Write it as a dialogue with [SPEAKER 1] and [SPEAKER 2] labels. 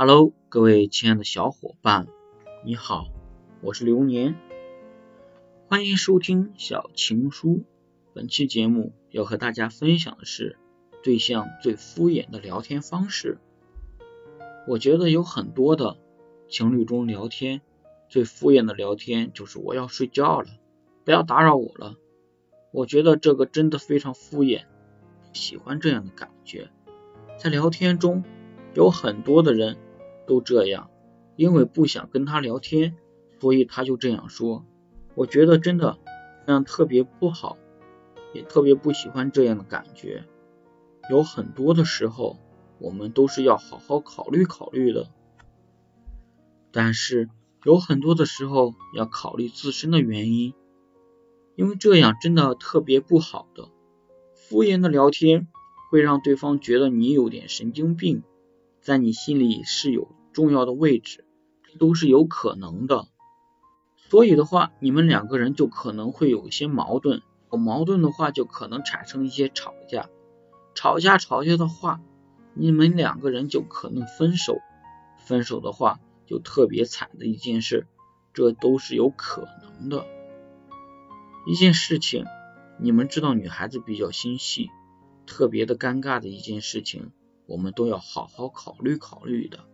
[SPEAKER 1] Hello，各位亲爱的小伙伴，你好，我是流年，欢迎收听小情书。本期节目要和大家分享的是对象最敷衍的聊天方式。我觉得有很多的情侣中聊天最敷衍的聊天就是我要睡觉了，不要打扰我了。我觉得这个真的非常敷衍，喜欢这样的感觉。在聊天中有很多的人。都这样，因为不想跟他聊天，所以他就这样说。我觉得真的这样特别不好，也特别不喜欢这样的感觉。有很多的时候，我们都是要好好考虑考虑的，但是有很多的时候要考虑自身的原因，因为这样真的特别不好的。敷衍的聊天会让对方觉得你有点神经病，在你心里是有。重要的位置，这都是有可能的。所以的话，你们两个人就可能会有一些矛盾，有矛盾的话就可能产生一些吵架，吵架吵架的话，你们两个人就可能分手，分手的话就特别惨的一件事，这都是有可能的。一件事情，你们知道女孩子比较心细，特别的尴尬的一件事情，我们都要好好考虑考虑的。